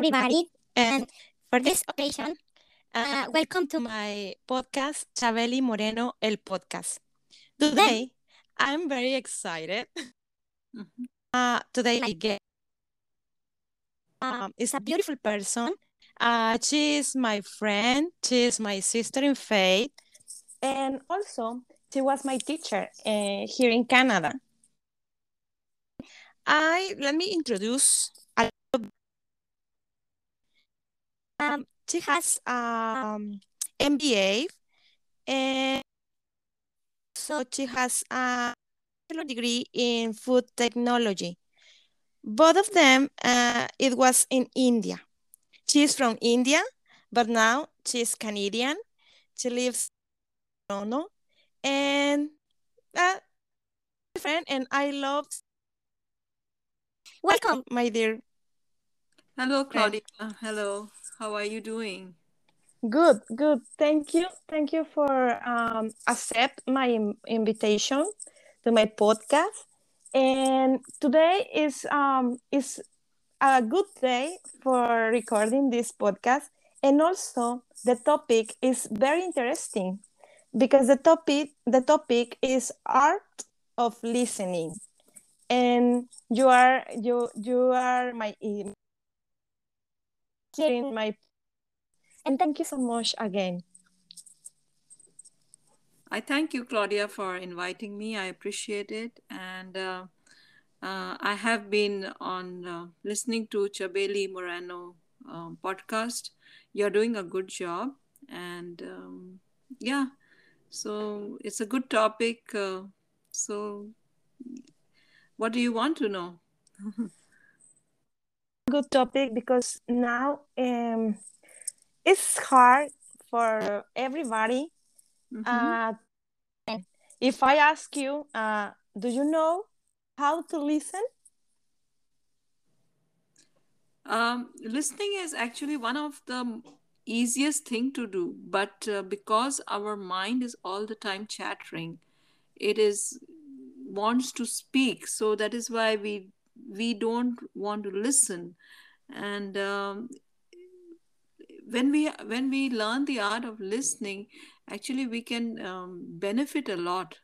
Everybody, and for this occasion, uh, welcome to my podcast, Chabeli Moreno, el podcast. Today, I'm very excited. Mm-hmm. Uh, today, I get um, is a beautiful person. Uh, she is my friend. She is my sister in faith, and also she was my teacher uh, here in Canada. I let me introduce um, she has um MBA and so she has a degree in food technology. Both of them, uh, it was in India. She is from India, but now she is Canadian. She lives in Toronto, and uh, friend, and I love. Welcome, my dear. Hello, Claudia. Hello. How are you doing? Good, good. Thank you. Thank you for um, accept my invitation to my podcast. And today is um, is a good day for recording this podcast. And also the topic is very interesting because the topic the topic is art of listening. And you are you you are my hearing my and thank you so much again. I thank you, Claudia, for inviting me. I appreciate it. And uh, uh, I have been on uh, listening to Chabeli Moreno um, podcast. You're doing a good job. And um, yeah, so it's a good topic. Uh, so, what do you want to know? good topic because now um, it's hard for everybody. Mm-hmm. Uh, if I ask you, uh, do you know how to listen? Um, listening is actually one of the easiest thing to do, but uh, because our mind is all the time chattering, it is wants to speak. So that is why we we don't want to listen. And um, when we when we learn the art of listening actually we can um, benefit a lot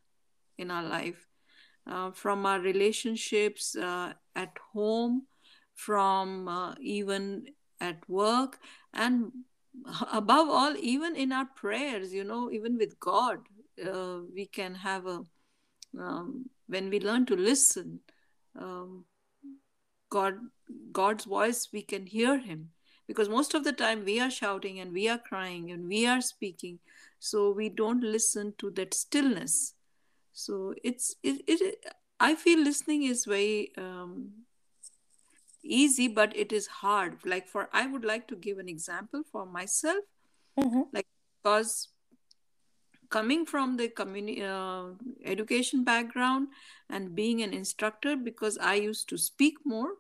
in our life. Uh, from our relationships uh, at home from uh, even at work and above all even in our prayers you know even with god uh, we can have a um, when we learn to listen um, god god's voice we can hear him. Because most of the time we are shouting and we are crying and we are speaking. So we don't listen to that stillness. So it's it, it i feel listening is very um, easy but it is hard. Like for i would like to give an example for myself. Mm-hmm. like because coming from the community uh, education background and being an instructor because i used to speak more.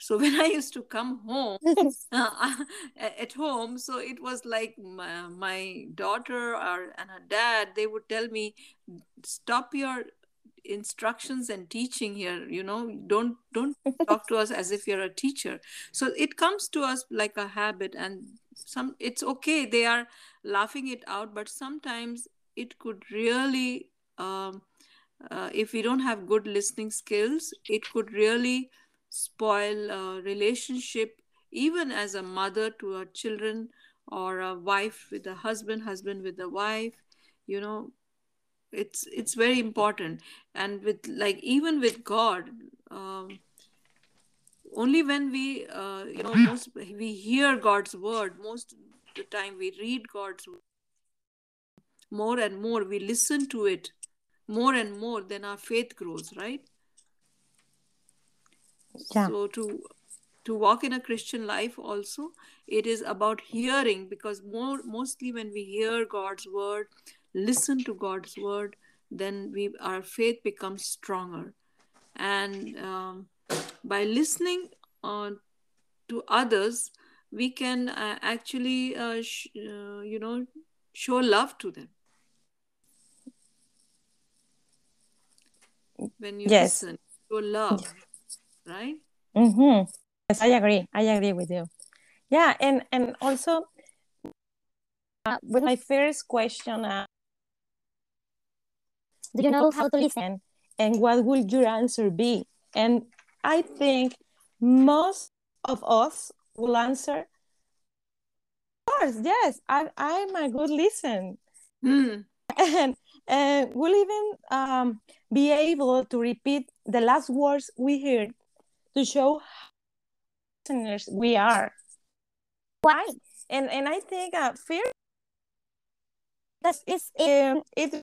So when i used to come home uh, at home so it was like my, my daughter or and her dad they would tell me stop your instructions and teaching here you know don't don't talk to us as if you're a teacher. So it comes to us like a habit and some it's okay they are laughing it out but sometimes it could really um, uh, if we don't have good listening skills it could really spoil a relationship even as a mother to her children or a wife with a husband husband with a wife you know it's it's very important. And with like even with god um, only when we uh, you know most we hear god's word most of the time we read god's word more and more we listen to it more and more then our faith grows right? Yeah. so to to walk in a christian life also it is about hearing because more mostly when we hear god's word listen to god's word then we our faith becomes stronger. And um, by listening uh, to others we can uh, actually uh, sh- uh, you know show love to them when you Yes. listen show love right Mm-hmm. Yes, I agree. I agree with you. Yeah, and and also uh, with my first question, uh, do you know how to listen, and what would your answer be? And I think most of us will answer, of course, yes, I I'm a good listener Hmm. and and we'll even um, be able to repeat the last words we heard to show how listeners we are. Why? And and I think uh, fear that is um, it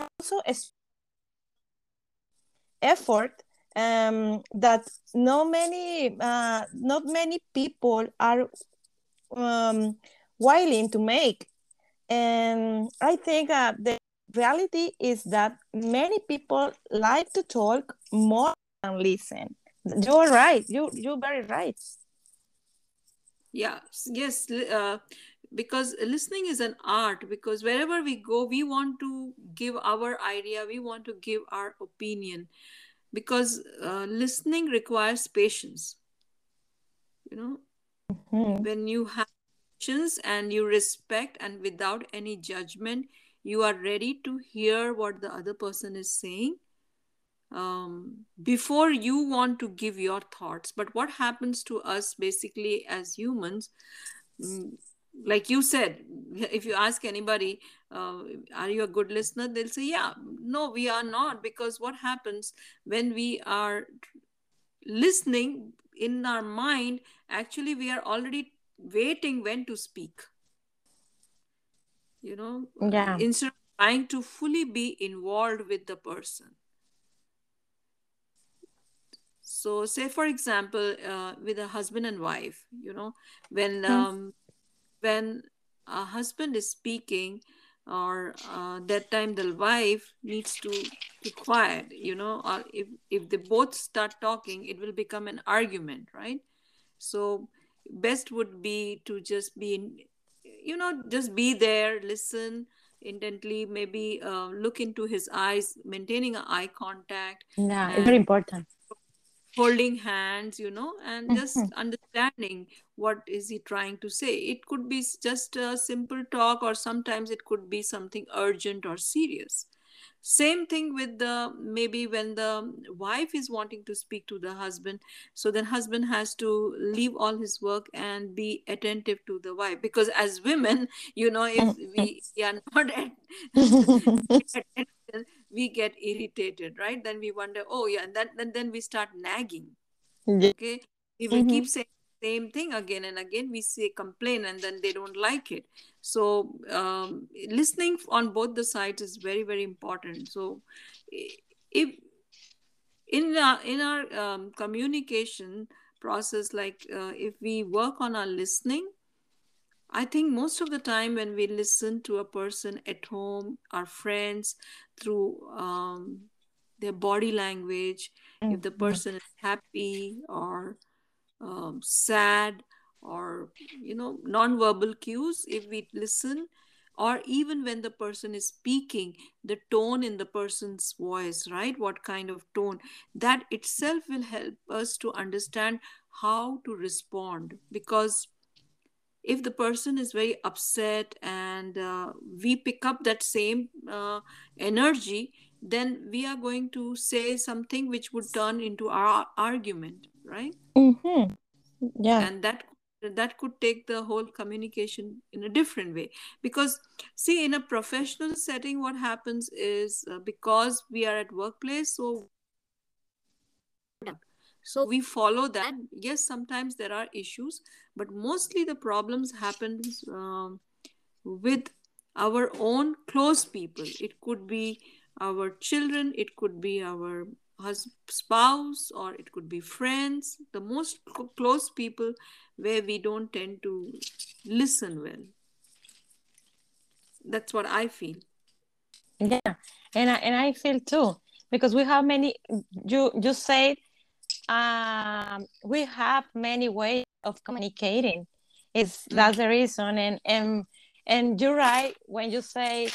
also is effort um, that not many uh, not many people are um, willing to make and i think uh, the reality is that many people like to talk more than listen. You're right. You you're very right. Yeah yes uh, because listening is an art because wherever we go we want to give our idea we want to give our opinion because uh, listening requires patience you know? Mhm. when you have and you respect and without any judgment you are ready to hear what the other person is saying. Um, before you want to give your thoughts but what happens to us basically as humans mm, like you said if you ask anybody uh, are you a good listener they'll say yeah no we are not because what happens when we are listening in our mind actually we are already waiting when to speak you know uh, Yeah. instead of trying to fully be involved with the person so say for example uh, with a husband and wife you know when Mhm. um, when a husband is speaking or uh, that time the wife needs to be quiet you know or if if they both start talking it will become an argument right so best would be to just be in you know just be there listen intently maybe uh, look into his eyes maintaining eye contact yeah it's very important. holding hands you know and Mhm. just understanding what is he trying to say. It could be just a simple talk or sometimes it could be something urgent or serious same thing with the maybe when the wife is wanting to speak to the husband so then husband has to leave all his work and be attentive to the wife because as women you know if we, we are not at, we get irritated right? Then we wonder oh yeah and then, then then we start nagging okay? We will keep Mhm. saying same thing again and again we say complain and then they don't like it so um, listening on both the sides is very very important so if in our, in our um, communication process like uh, if we work on our listening I think most of the time when we listen to a person at home, our friends, through um, their body language, if the Mhm. person is happy or um, sad or you know non-verbal cues, if we listen, or even when the person is speaking, the tone in the person's voice, right? What kind of tone? That itself will help us to understand how to respond because if the person is very upset and uh, we pick up that same uh, energy then we are going to say something which would turn into our argument right? Mhm. yeah. And that that could take the whole communication in a different way. Because see in a professional setting what happens is uh, because we are at workplace so so we follow that. Yes sometimes there are issues but mostly the problems happens um, with our own close people. It could be our children it could be our spouse or it could be friends the most close people where we don't tend to listen well. That's what i feel. Yeah and I, and I feel too because we have many you you said um, we have many ways of communicating. It's that's the reason and and and you're right when you say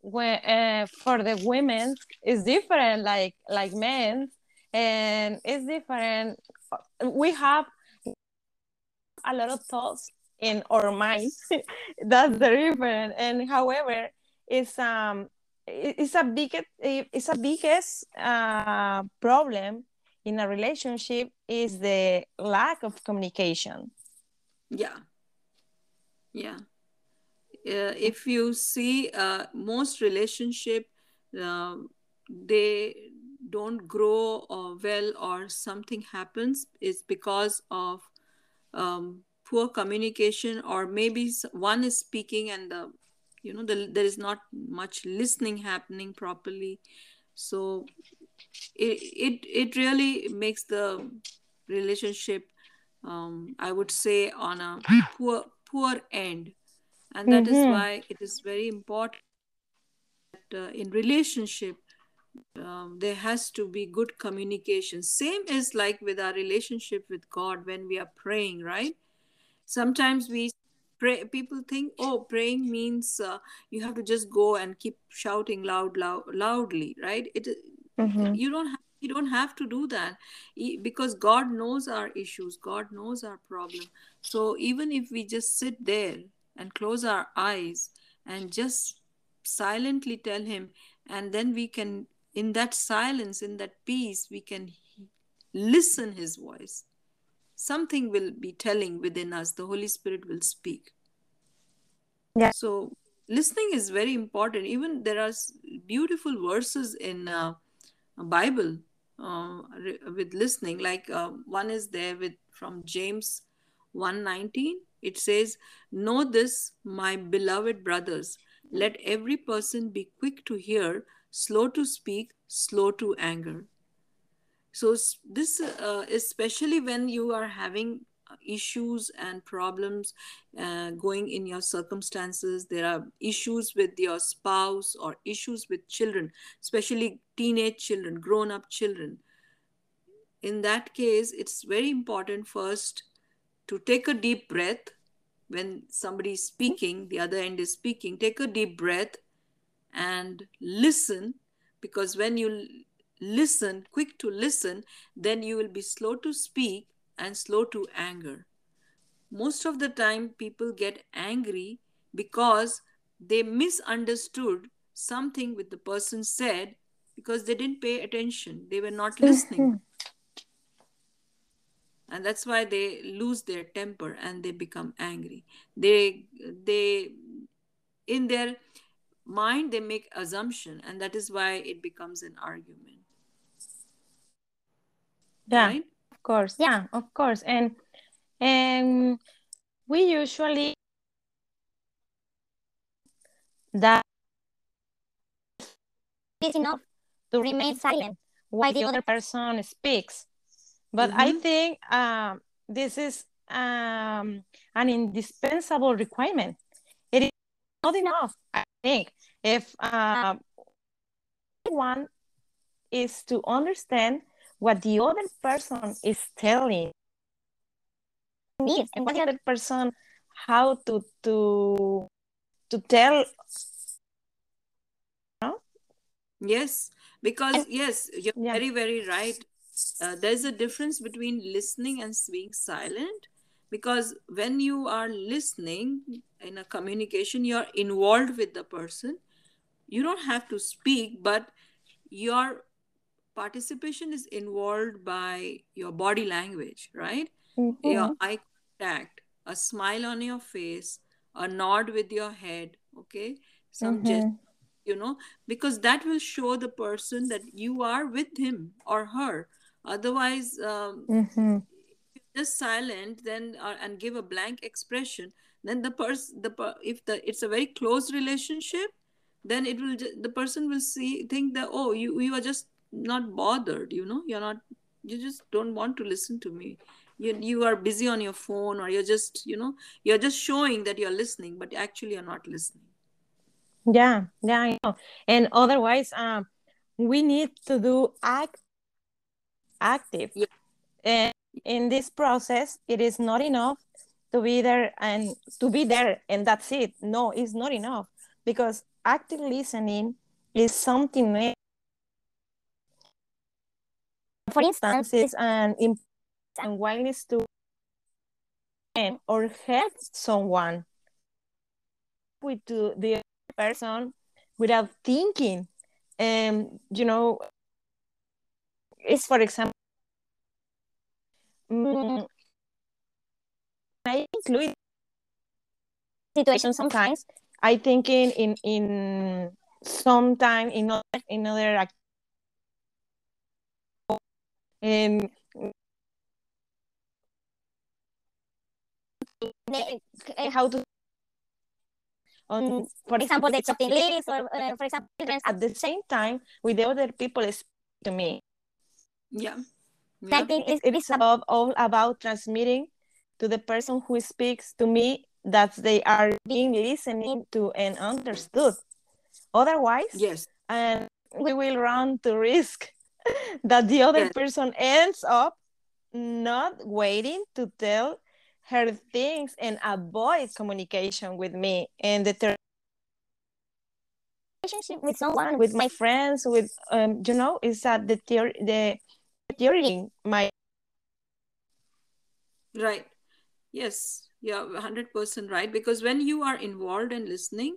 when uh, for the women it's different like like men and it's different. We have a lot of thoughts in our minds. That's the difference. And however it's um it's a big it's a biggest uh, problem in a relationship is the lack of communication. Yeah. Yeah if you see uh, most relationship uh, they don't grow well or something happens is because of um, poor communication or maybe one is speaking and the you know the, there is not much listening happening properly. So it it, it really makes the relationship um, i would say on a poor poor end and that mm-hmm. is why it is very important that uh, in relationship um, there has to be good communication same is like with our relationship with god when we are praying right sometimes we pray people think oh praying means uh, you have to just go and keep shouting loud, loud loudly right it mm-hmm. you don't have you don't have to do that because god knows our issues god knows our problem so even if we just sit there and close our eyes and just silently tell him. And then we can in that silence in that peace we can listen his voice. Something will be telling within us. The holy spirit will speak. Yeah. So listening is very important. Even there are beautiful verses in uh, bible uh, with listening. Like uh, one is there with from james 119 it says know this my beloved brothers let every person be quick to hear slow to speak slow to anger. So this uh, especially when you are having issues and problems uh, going in your circumstances there are issues with your spouse or issues with children especially teenage children grown up children. In that case it's very important first to take a deep breath when somebody is speaking the other end is speaking take a deep breath and listen because when you listen, quick to listen, then you will be slow to speak and slow to anger. Most of the time, people get angry because they misunderstood something with the person said because they didn't pay attention. They were not mm-hmm. listening. And that's why they lose their temper and they become angry. They they in their mind they make assumption and that is why it becomes an argument. Yeah right? of course. Yeah. Of course. And and we usually that is enough to remain silent while the other person speaks but mm-hmm. i think um, this is um, an indispensable requirement it is not enough i think if um, one is to understand what the other person is telling needs and what the other person how to to to tell no? yes because and, yes you're yeah. very very right uh, there's a difference between listening and being silent because when you are listening in a communication you're involved with the person you don't have to speak but you're participation is involved by your body language, right? Mm-hmm. Your eye contact, a smile on your face, a nod with your head, okay? Some mm-hmm. you know, because that will show the person that you are with him or her. Otherwise um, Mhm. just silent then uh, and give a blank expression then the person the per- if the it's a very close relationship then it will ju- the person will see think that oh you you are just not bothered you know you're not you just don't want to listen to me you, you are busy on your phone or you're just you know you're just showing that you're listening but actually you're not listening Yeah, yeah, I know. And otherwise, um, we need to do act active. Yeah. And in this process, it is not enough to be there and to be there and that's it. No, it's not enough because active listening is something else. For instance, is an important willingness to or help someone with to the person without thinking. And you know, it's for example, mm, I include situations sometimes. I think in in in sometime in other in other um, how to on for example the chopping lyrics or uh, for example at the same time with the other people speak to me yeah I yeah think it, it is about, all about transmitting to the person who speaks to me that they are being listening to and understood. Otherwise, yes and we will run to risk that the other Yes. person ends up not waiting to tell her things and avoid communication with me and the ter- relationship with someone with my friends with um you know is that the theory the theory my Right. Yes, you're 100% right. Because when you are involved and listening,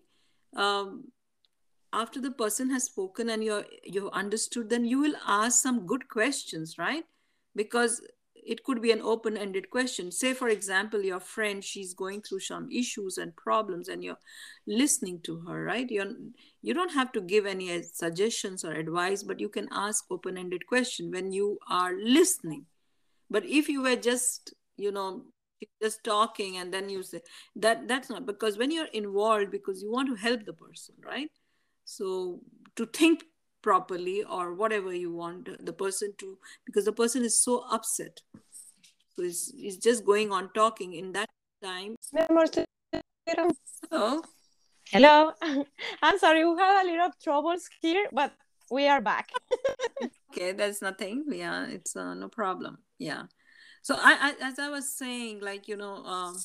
um, after the person has spoken and you're you've understood, then you will ask some good questions, right? Because it could be an open-ended question. Say, for example, your friend, she's going through some issues and problems, and you're listening to her, right? You're you don't have to give any suggestions or advice, but you can ask open-ended question when you are listening. But if you were just, you know, just talking and then you say that that's not because when you're involved because you want to help the person, right? So to think properly or whatever you want the person to because the person is so upset. So it's, it's just going on talking in that time. Oh, hello i'm sorry we have a little troubles here but we are back okay, that's nothing. Yeah, it's uh, no problem. Yeah. So I, I, as I was saying, like you know, um,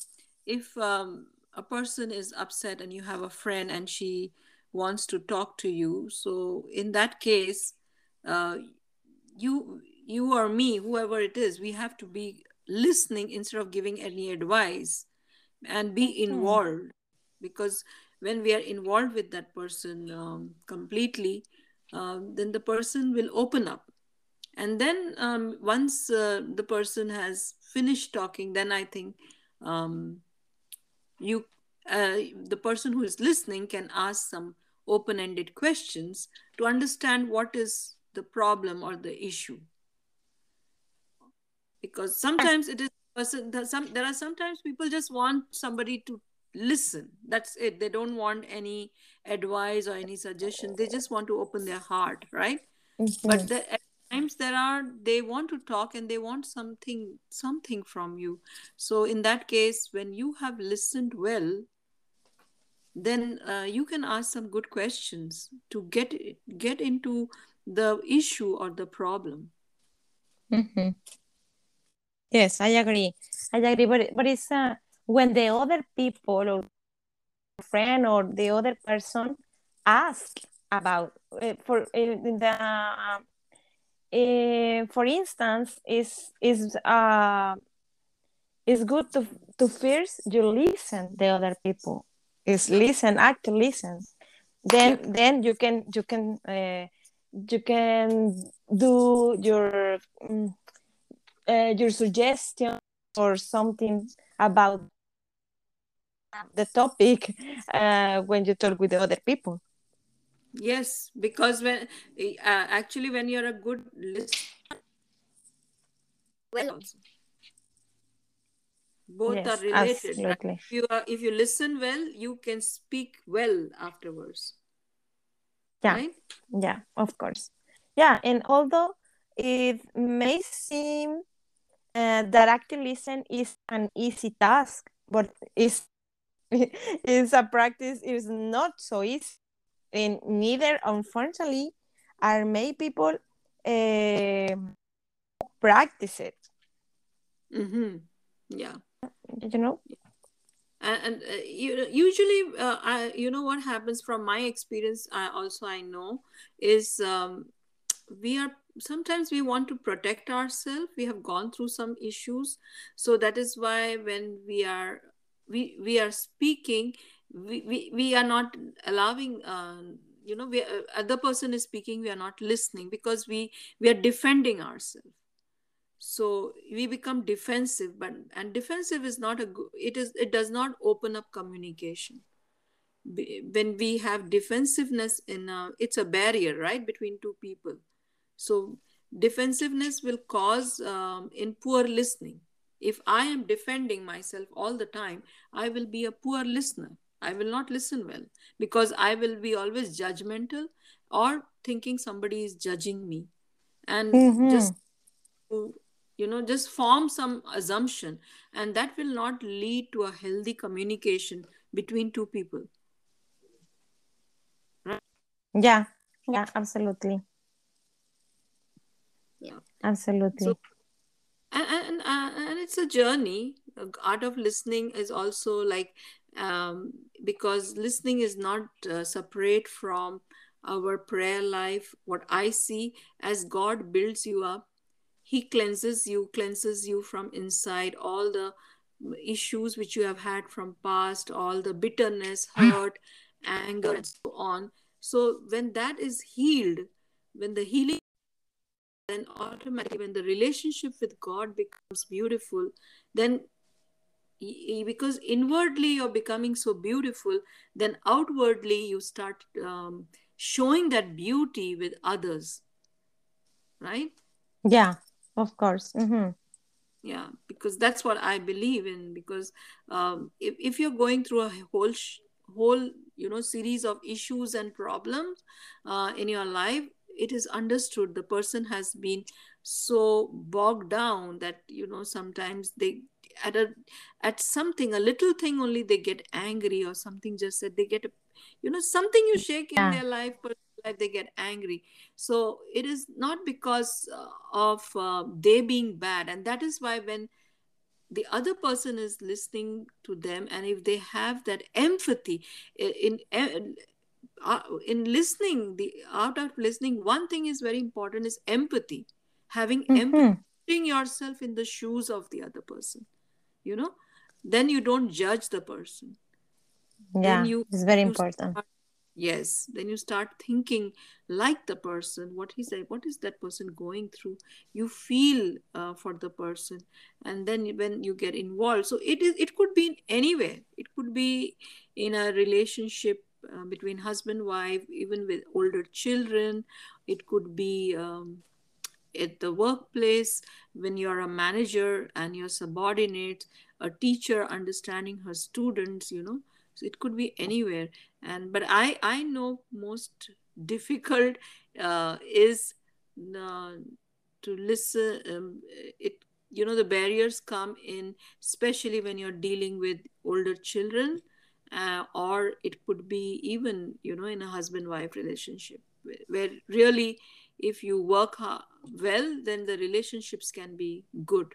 if um, a person is upset and you have a friend and she wants to talk to you, so in that case, uh, you you or me, whoever it is, we have to be listening instead of giving any advice and be involved. Because when we are involved with that person um, completely um, then the person will open up. And then um, once uh, the person has finished talking then i think um, you uh, the person who is listening can ask some open-ended questions to understand what is the problem or the issue. Because sometimes it is person there some there are sometimes people just want somebody to listen. That's it. They don't want any advice or any suggestion. They just want to open their heart right? Mhm. but the, at times there are they want to talk and they want something something from you. So in that case when you have listened well then uh, you can ask some good questions to get get into the issue or the problem Mhm. Yes, I agree. I agree, but but it's uh, when the other people or friend or the other person ask about uh, for in the uh, for instance is is uh it's good to to first you listen the other people is listen act listen. Then then you can you can uh, you can do your uh, your suggestion or something about the topic uh, when you talk with the other people. Yes, because when uh, actually when you're a good listener, well also. Both Yes, are related. right? absolutely. If you are, if you listen well, you can speak well afterwards. Yeah. Right? Yeah, of course. Yeah, and although it may seem uh, that active listen is an easy task, but is is a practice is not so easy, and neither, unfortunately, are many people uh, practice it. Mm-hmm. Yeah. You know? and, and uh, you, usually uh, I, you know what happens from my experience i also i know is um, we are sometimes we want to protect ourselves. We have gone through some issues. So that is why when we are we we are speaking we we, we are not allowing uh, you know we uh, other person is speaking we are not listening because we we are defending ourselves so we become defensive but and defensive is not a good it is it does not open up communication. When we have defensiveness in a, it's a barrier right between two people. So defensiveness will cause um, in poor listening. If i am defending myself all the time i will be a poor listener. I will not listen well because i will be always judgmental or thinking somebody is judging me. And Mhm. just you know just form some assumption and that will not lead to a healthy communication between two people Yeah, yeah, absolutely. Yeah. Absolutely. So- and and, and it's a journey art of listening is also like um, because listening is not uh, separate from our prayer life what i see as god builds you up he cleanses you cleanses you from inside all the issues which you have had from past all the bitterness hurt anger and so on. So when that is healed when the healing then automatically when the relationship with god becomes beautiful then because inwardly you're becoming so beautiful then outwardly you start um, showing that beauty with others right? Yeah, of course. hmm yeah because that's what i believe in because um, if, if you're going through a whole sh- whole you know series of issues and problems uh, in your life it is understood the person has been so bogged down that you know sometimes they at a at something a little thing only they get angry or something just that they get a, you know something you shake in Yeah. their life personal they get angry. So it is not because uh, of uh, they being bad. And that is why when the other person is listening to them and if they have that empathy in in, uh, in listening the out of listening one thing is very important is empathy. Having empathy hmm putting yourself in the shoes of the other person you know? Then you don't judge the person. Yeah, you- it's very important. Yes then you start thinking like the person what is that what is that person going through? You feel uh, for the person and then when you get involved. So it is it could be in anywhere. It could be in a relationship uh, between husband wife even with older children. It could be um, at the workplace when you're a manager and your subordinates a teacher understanding her students you know so it could be anywhere. And but i i know most difficult uh, is uh, to listen um, it you know the barriers come in especially when you're dealing with older children uh, or it could be even you know in a husband wife relationship where, where really if you work well then the relationships can be good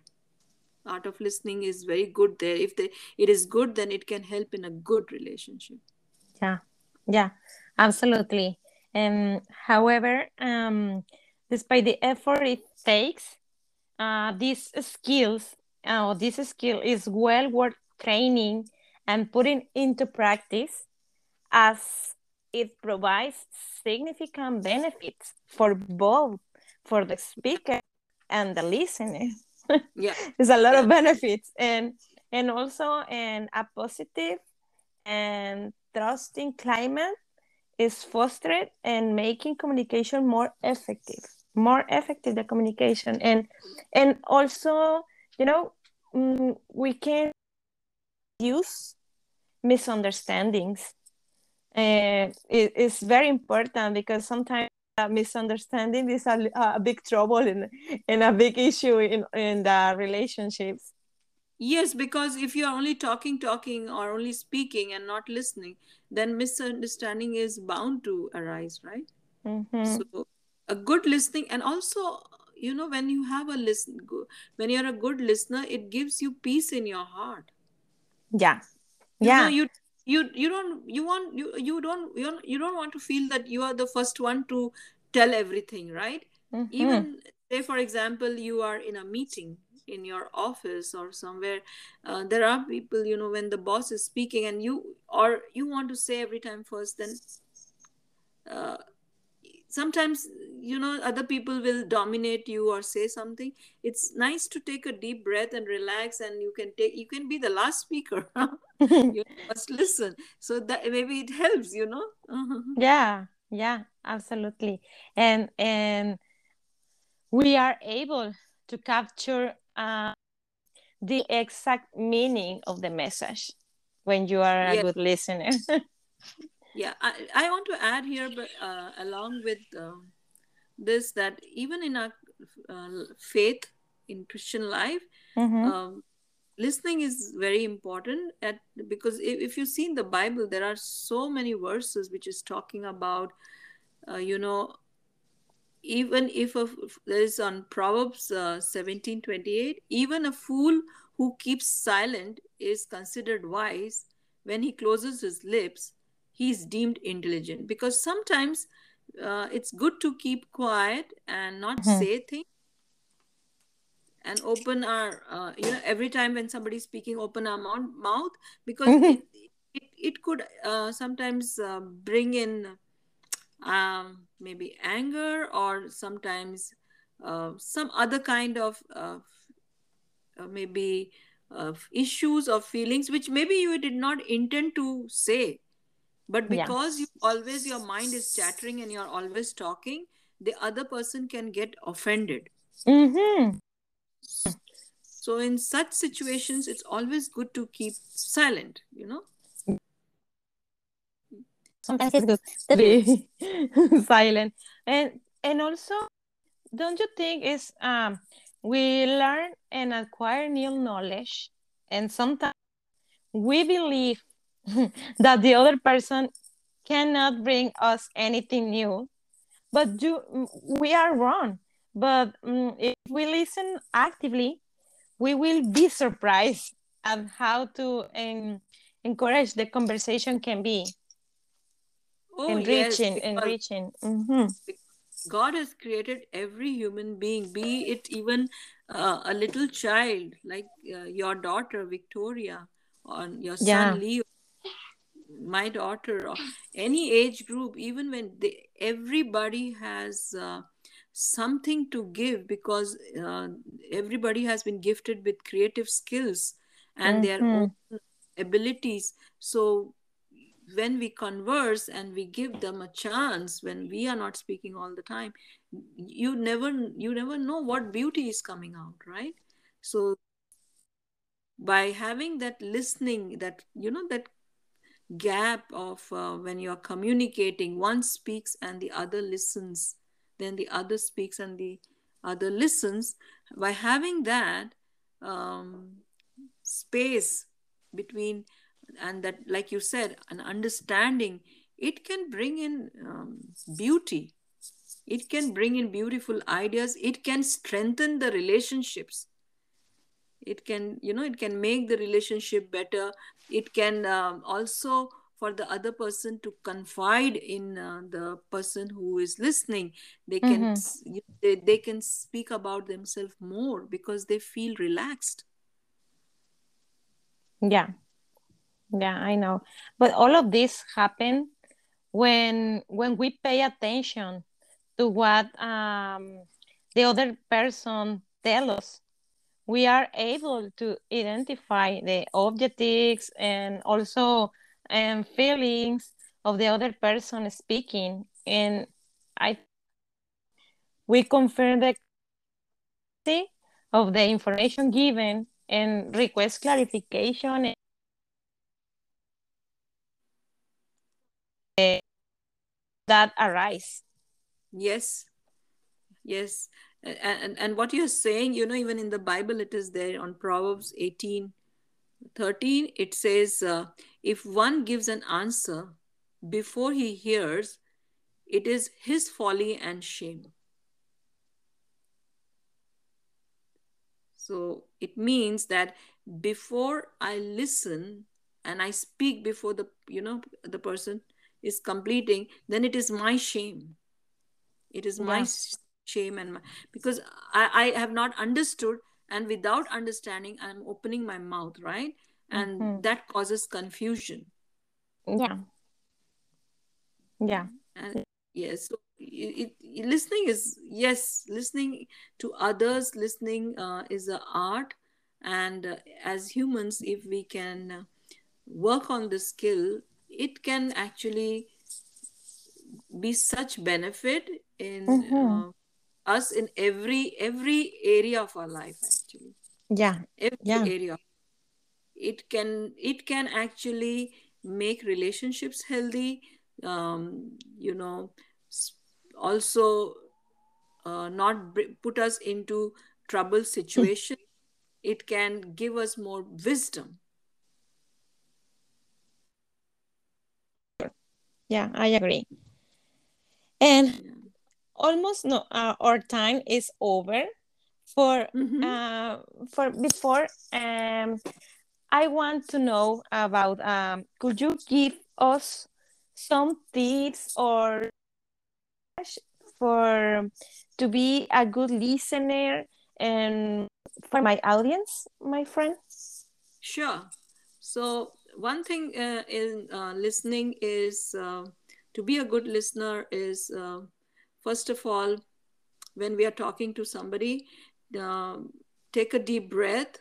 art of listening is very good there if they, it is good then it can help in a good relationship Yeah, yeah, absolutely. Um, however, um, despite the effort it takes, uh, these skills, uh, this skill is well worth training and putting into practice as it provides significant benefits for both for the speaker and the listener. Yeah. There's a lot of benefits. And and also and a positive and trusting climate is fostered and making communication more effective. more effective the communication. And and also you know mm, we can use misunderstandings. Uh, it, it's very important because sometimes a misunderstanding is a, a big trouble and, and a big issue in, in the relationships Yes, because if you are only talking, talking, or only speaking and not listening, then misunderstanding is bound to arise, right? Mhm. So, a good listening, and also, you know, when you have a listen, when you're a good listener, it gives you peace in your heart. yeah You know, yeah you you you don't you want you you don't you don't, you don't want to feel that you are the first one to tell everything, right? Mhm. even say for example you are in a meeting in your office or somewhere uh, there are people you know when the boss is speaking and you or you want to say every time first then uh, sometimes you know other people will dominate you or say something. It's nice to take a deep breath and relax and you can take you can be the last speaker you must listen. So that maybe it helps you know? Yeah yeah absolutely. And and we are able to capture uh, the exact meaning of the message when you are a Yeah. good listener Yeah, I, I want to add here, but uh, along with um, this, that even in our uh, faith in Christian life, Mhm. um, listening is very important. At because if, if you see in the Bible, there are so many verses which is talking about, uh, you know, even if a, there is on Proverbs uh, seventeen twenty eight, even a fool who keeps silent is considered wise. When he closes his lips, he is deemed intelligent. Because sometimes uh, it's good to keep quiet and not Mhm. say things and open our uh, you know every time when somebody's speaking open our mouth, mouth because Mhm. it, it, it could uh, sometimes uh, bring in um, maybe anger or sometimes uh, some other kind of uh, uh, maybe uh, issues or feelings which maybe you did not intend to say but Yeah. because you always your mind is chattering and you're always talking the other person can get offended mm-hmm. so in such situations it's always good to keep silent you know sometimes it's good to be silent and and also don't you think it's um we learn and acquire new knowledge and sometimes we believe that the other person cannot bring us anything new. But do we are wrong. But mm, if we listen actively we will be surprised at how to en- encourage the conversation can be. Oh yes enriching because enriching. Mhm. God has created every human being, be it even uh, a little child like uh, your daughter Victoria or your Yeah. son Leo, my daughter, or any age group, even when they, everybody has uh, something to give because uh, everybody has been gifted with creative skills and their Mhm. own abilities. So when we converse and we give them a chance when we are not speaking all the time you never you never know what beauty is coming out right so by having that listening that you know that gap of uh, when you're communicating one speaks and the other listens. Then the other speaks and the other listens. By having that um, space between and that like you said an understanding it can bring in um, beauty. It can bring in beautiful ideas. It can strengthen the relationships. It can you know it can make the relationship better it can um, also for the other person to confide in uh, the person who is listening they can Mhm. they, they can speak about themselves more because they feel relaxed Yeah. Yeah, I know. But all of this happen when when we pay attention to what um, the other person tell us. We are able to identify the objectives and also um, feelings of the other person speaking. And I we confirm the of the information given and request clarification that arise. Yes. Yes. And, and, what you're saying, you know, even in the Bible, it is there on Proverbs 18 13, it says, uh, if one gives an answer before he hears, it is his folly and shame. So it means that before I listen and I speak before the you know the person is completing, then it is my shame. It is my shame and my, because I, I have not understood and without understanding I'm opening my mouth, right? And mm-hmm. that causes confusion. Yeah. Yeah. And yes, so it, it, listening is yes listening to others listening uh, is an art and uh, as humans if we can work on the skill it can actually be such benefit in mm-hmm. Uh, us in every every area of our life actually. Yeah every yeah. area. It can it can actually make relationships healthy um, you know also uh, not put us into trouble situation. It can give us more wisdom. Yeah i agree. And. Almost no uh, our time is over for mm-hmm. uh, for before um i want to know about um could you give us some tips or for to be a good listener and for my audience, my friend? Sure. So one thing uh, in uh, listening is uh, to be a good listener is uh, first of all when we are talking to somebody um, take a deep breath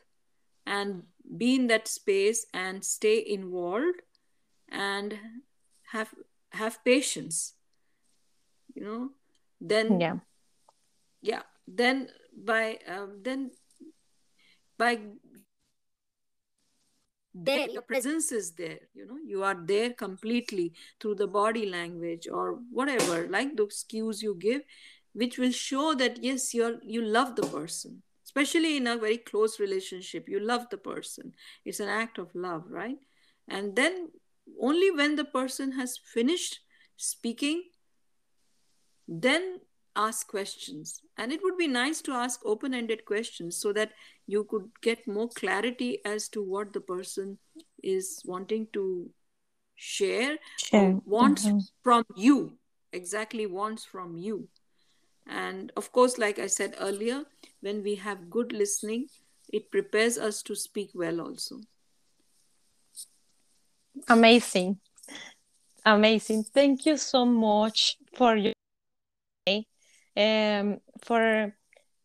and be in that space and stay involved and have have patience you know? Then yeah. Yeah. Then by um, then by there your presence is there you know you are there completely through the body language or whatever like those cues you give which will show that yes you're you love the person. Especially in a very close relationship you love the person. It's an act of love right? And then only when the person has finished speaking then ask questions. And it would be nice to ask open-ended questions so that you could get more clarity as to what the person is wanting to share sure. wants mm-hmm. from you exactly wants from you. And of course like i said earlier when we have good listening it prepares us to speak well also. Amazing. Amazing. Thank you so much for your um, for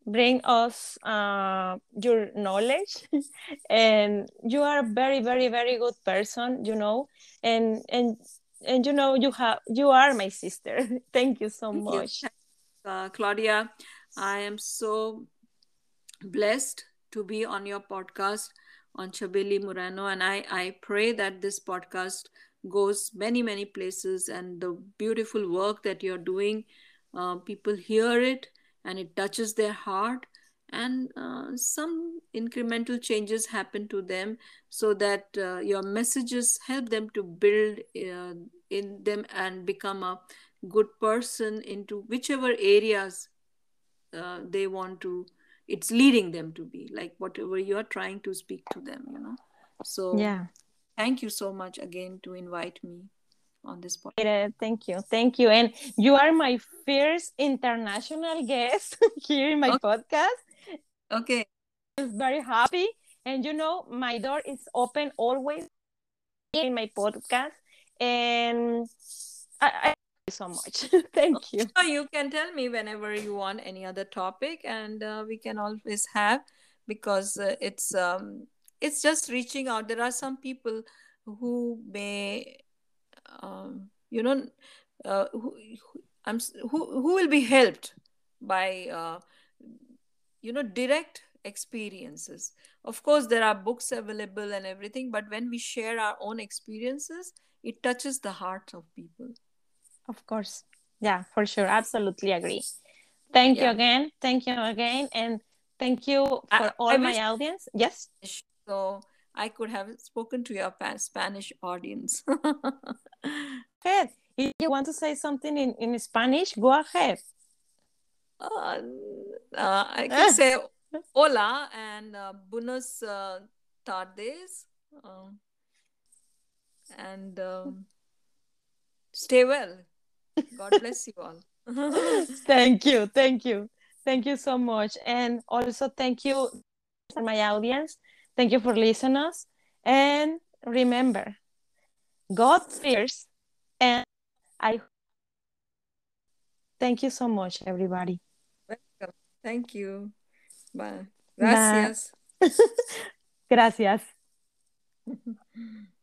bring us uh, your knowledge. And you are a very very very good person you know. And and and you know you have you are my sister. Thank you so thank much. You. Uh, claudia i am so blessed to be on your podcast on chabeli murano. And i i pray that this podcast goes many many places and the beautiful work that you're doing uh, people hear it and it touches their heart. And uh, some incremental changes happen to them so that uh, your messages help them to build uh, in them and become a good person into whichever areas uh, they want to it's leading them to be like whatever you are trying to speak to them you know. So yeah. thank you so much again to invite me on this podcast. Thank you. Thank you. And you are my first international guest here in my okay. podcast. Okay. I'm very happy. And you know, my door is open always in my podcast. And I, I you so much. Thank you. So you can tell me whenever you want any other topic, and uh, we can always have because uh, it's um, it's just reaching out. There are some people who may um, you know uh, who, I'm, who who will be helped by uh, you know direct experiences? Of course there are books available and everything but when we share our own experiences it touches the hearts of people. Of course. Yeah for sure. Absolutely agree. Thank yeah. you again. Thank you again. And thank you for I, all I my wish- audience. Yes? So I could have spoken to your Spanish audience. ahead. If you want to say something in, in Spanish, go ahead. Uh, uh, I can say hola and uh, buenos uh, tardes. Um, and um, stay well. God bless you all. thank you. Thank you. Thank you so much. And also, thank you for my audience. Thank you for listening us. And remember, God fears and I thank you so much, everybody. Welcome. Thank you. Bye. Gracias. Gracias.